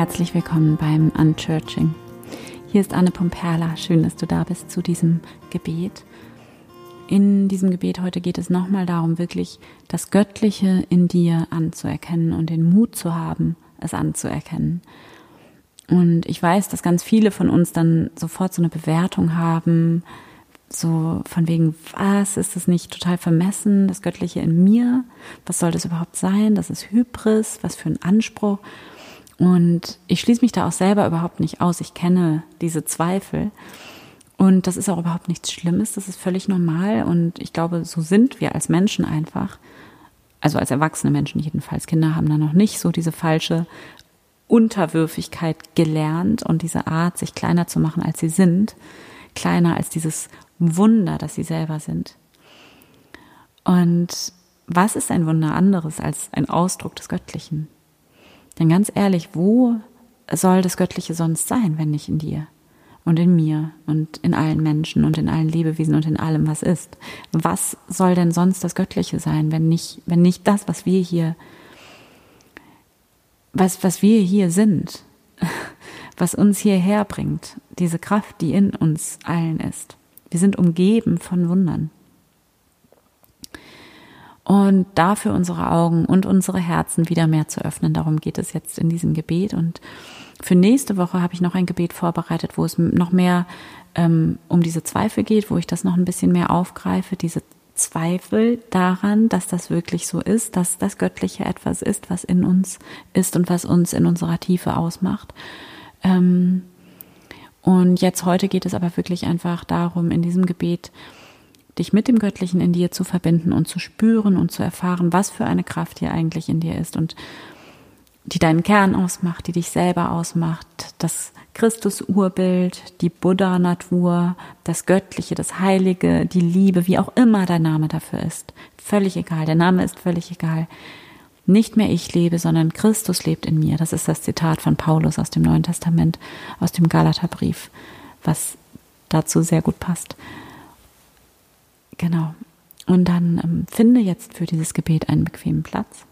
herzlich willkommen beim Unchurching. Hier ist Anne Pomperla. Schön, dass du da bist zu diesem Gebet. In diesem Gebet heute geht es nochmal darum, wirklich das Göttliche in dir anzuerkennen und den Mut zu haben, es anzuerkennen. Und ich weiß, dass ganz viele von uns dann sofort so eine Bewertung haben, so von wegen, was ist das nicht total vermessen, das Göttliche in mir? Was soll das überhaupt sein? Das ist Hybris, was für ein Anspruch. Und ich schließe mich da auch selber überhaupt nicht aus. Ich kenne diese Zweifel. Und das ist auch überhaupt nichts Schlimmes. Das ist völlig normal. Und ich glaube, so sind wir als Menschen einfach. Also als erwachsene Menschen jedenfalls. Kinder haben da noch nicht so diese falsche Unterwürfigkeit gelernt und diese Art, sich kleiner zu machen, als sie sind. Kleiner als dieses Wunder, dass sie selber sind. Und was ist ein Wunder anderes als ein Ausdruck des Göttlichen? Denn ganz ehrlich, wo soll das Göttliche sonst sein, wenn nicht in dir und in mir und in allen Menschen und in allen Lebewesen und in allem, was ist? Was soll denn sonst das Göttliche sein, wenn nicht, wenn nicht das, was wir hier, was, was wir hier sind, was uns hierher bringt, diese Kraft, die in uns allen ist? Wir sind umgeben von Wundern und dafür unsere Augen und unsere Herzen wieder mehr zu öffnen. Darum geht es jetzt in diesem Gebet. Und für nächste Woche habe ich noch ein Gebet vorbereitet, wo es noch mehr ähm, um diese Zweifel geht, wo ich das noch ein bisschen mehr aufgreife, diese Zweifel daran, dass das wirklich so ist, dass das Göttliche etwas ist, was in uns ist und was uns in unserer Tiefe ausmacht. Ähm, und jetzt heute geht es aber wirklich einfach darum, in diesem Gebet dich mit dem Göttlichen in dir zu verbinden und zu spüren und zu erfahren, was für eine Kraft hier eigentlich in dir ist und die deinen Kern ausmacht, die dich selber ausmacht, das Christus-Urbild, die Buddha-Natur, das Göttliche, das Heilige, die Liebe, wie auch immer dein Name dafür ist. Völlig egal, der Name ist völlig egal. Nicht mehr ich lebe, sondern Christus lebt in mir. Das ist das Zitat von Paulus aus dem Neuen Testament, aus dem Galaterbrief, was dazu sehr gut passt. Genau. Und dann ähm, finde jetzt für dieses Gebet einen bequemen Platz.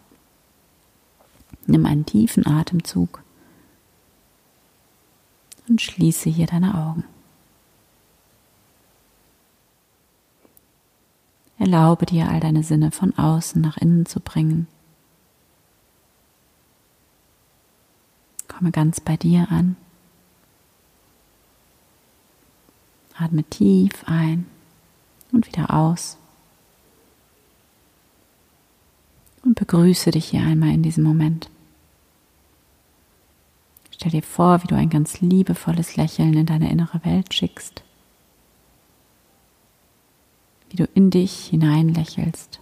Nimm einen tiefen Atemzug und schließe hier deine Augen. Erlaube dir, all deine Sinne von außen nach innen zu bringen. Komme ganz bei dir an. Atme tief ein und wieder aus. Und begrüße dich hier einmal in diesem Moment. Stell dir vor, wie du ein ganz liebevolles Lächeln in deine innere Welt schickst. Wie du in dich hineinlächelst,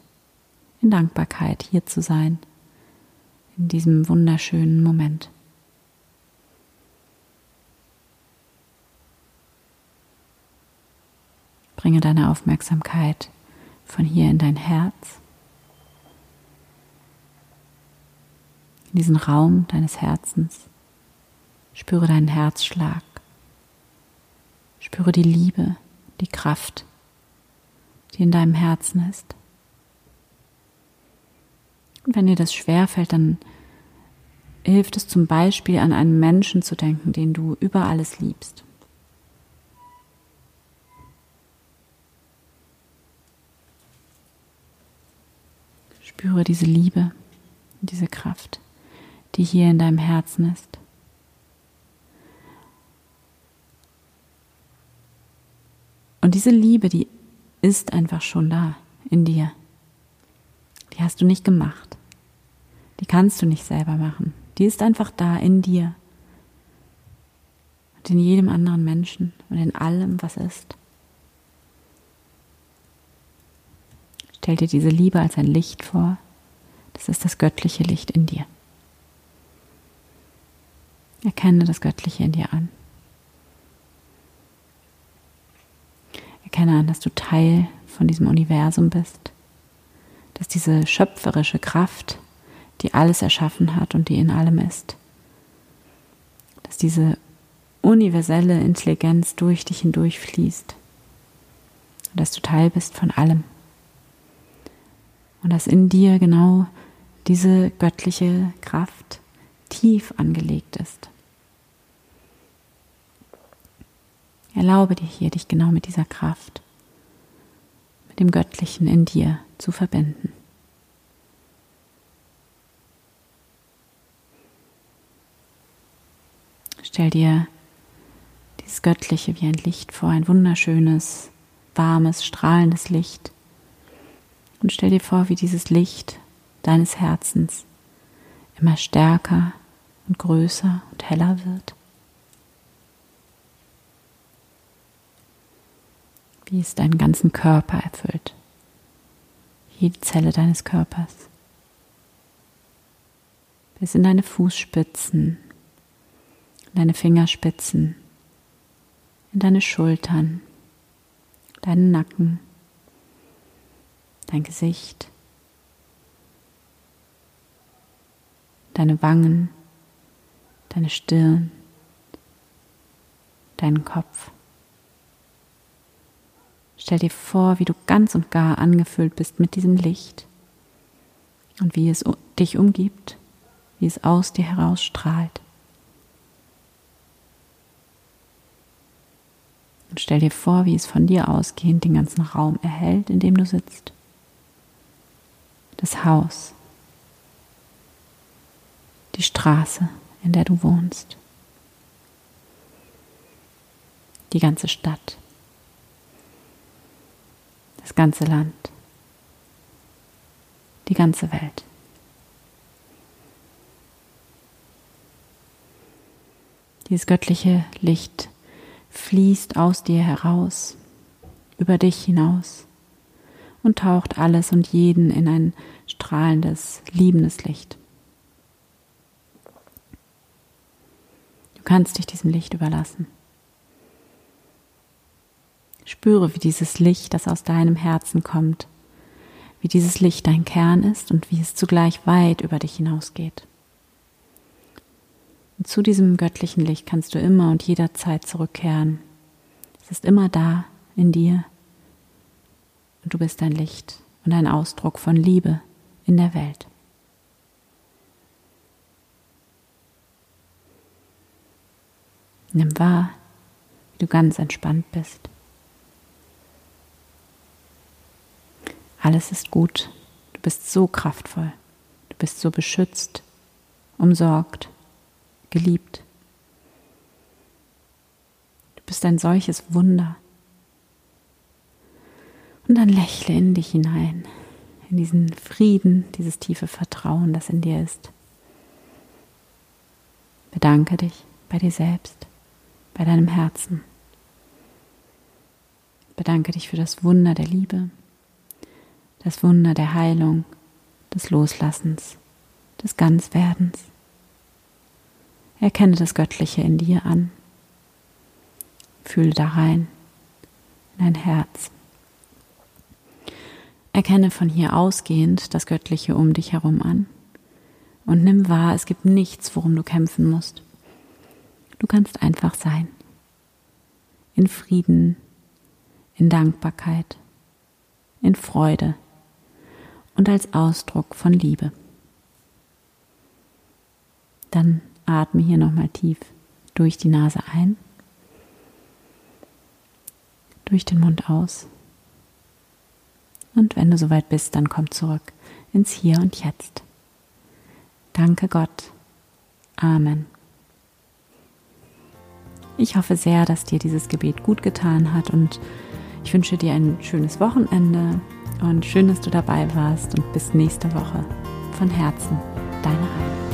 in Dankbarkeit hier zu sein, in diesem wunderschönen Moment. Bringe deine Aufmerksamkeit von hier in dein Herz, in diesen Raum deines Herzens. Spüre deinen Herzschlag. Spüre die Liebe, die Kraft, die in deinem Herzen ist. Und wenn dir das schwerfällt, dann hilft es zum Beispiel an einen Menschen zu denken, den du über alles liebst. Spüre diese Liebe, diese Kraft, die hier in deinem Herzen ist. Und diese Liebe, die ist einfach schon da in dir. Die hast du nicht gemacht. Die kannst du nicht selber machen. Die ist einfach da in dir. Und in jedem anderen Menschen und in allem, was ist. Stell dir diese Liebe als ein Licht vor. Das ist das göttliche Licht in dir. Erkenne das Göttliche in dir an. Erkenne an, dass du Teil von diesem Universum bist, dass diese schöpferische Kraft, die alles erschaffen hat und die in allem ist, dass diese universelle Intelligenz durch dich hindurch fließt und dass du Teil bist von allem und dass in dir genau diese göttliche Kraft tief angelegt ist. Erlaube dir hier, dich genau mit dieser Kraft, mit dem Göttlichen in dir zu verbinden. Stell dir dieses Göttliche wie ein Licht vor, ein wunderschönes, warmes, strahlendes Licht, und stell dir vor, wie dieses Licht deines Herzens immer stärker und größer und heller wird. Wie es deinen ganzen Körper erfüllt. Jede Zelle deines Körpers. Bis in deine Fußspitzen, in deine Fingerspitzen, in deine Schultern, deinen Nacken, dein Gesicht, deine Wangen, deine Stirn, deinen Kopf. Stell dir vor, wie du ganz und gar angefüllt bist mit diesem Licht und wie es dich umgibt, wie es aus dir heraus strahlt. Und stell dir vor, wie es von dir ausgehend den ganzen Raum erhält, in dem du sitzt. Das Haus, die Straße, in der du wohnst, die ganze Stadt, das ganze Land, die ganze Welt. Dieses göttliche Licht fließt aus dir heraus, über dich hinaus und taucht alles und jeden in ein strahlendes, liebendes Licht. Du kannst dich diesem Licht überlassen. Spüre, wie dieses Licht, das aus deinem Herzen kommt, wie dieses Licht dein Kern ist und wie es zugleich weit über dich hinausgeht. Und zu diesem göttlichen Licht kannst du immer und jederzeit zurückkehren. Es ist immer da in dir. Und du bist ein Licht und ein Ausdruck von Liebe in der Welt. Nimm wahr, wie du ganz entspannt bist. Alles ist gut. Du bist so kraftvoll. Du bist so beschützt, umsorgt geliebt. Du bist ein solches Wunder. Lächle in dich hinein, in diesen Frieden, dieses tiefe Vertrauen, das in dir ist. Bedanke dich bei dir selbst, bei deinem Herzen. Bedanke dich für das Wunder der Liebe, das Wunder der Heilung, des Loslassens, des Ganzwerdens. Erkenne das Göttliche in dir an. Fühle da rein, in dein Herz. Erkenne von hier ausgehend das Göttliche um dich herum an und nimm wahr, es gibt nichts, worum du kämpfen musst. Du kannst einfach sein. In Frieden, in Dankbarkeit, in Freude und als Ausdruck von Liebe. Dann Atme hier nochmal tief durch die Nase ein, durch den Mund aus. Und wenn du soweit bist, dann komm zurück ins Hier und Jetzt. Danke Gott. Amen. Ich hoffe sehr, dass dir dieses Gebet gut getan hat und ich wünsche dir ein schönes Wochenende und schön, dass du dabei warst und bis nächste Woche. Von Herzen, deine Reine.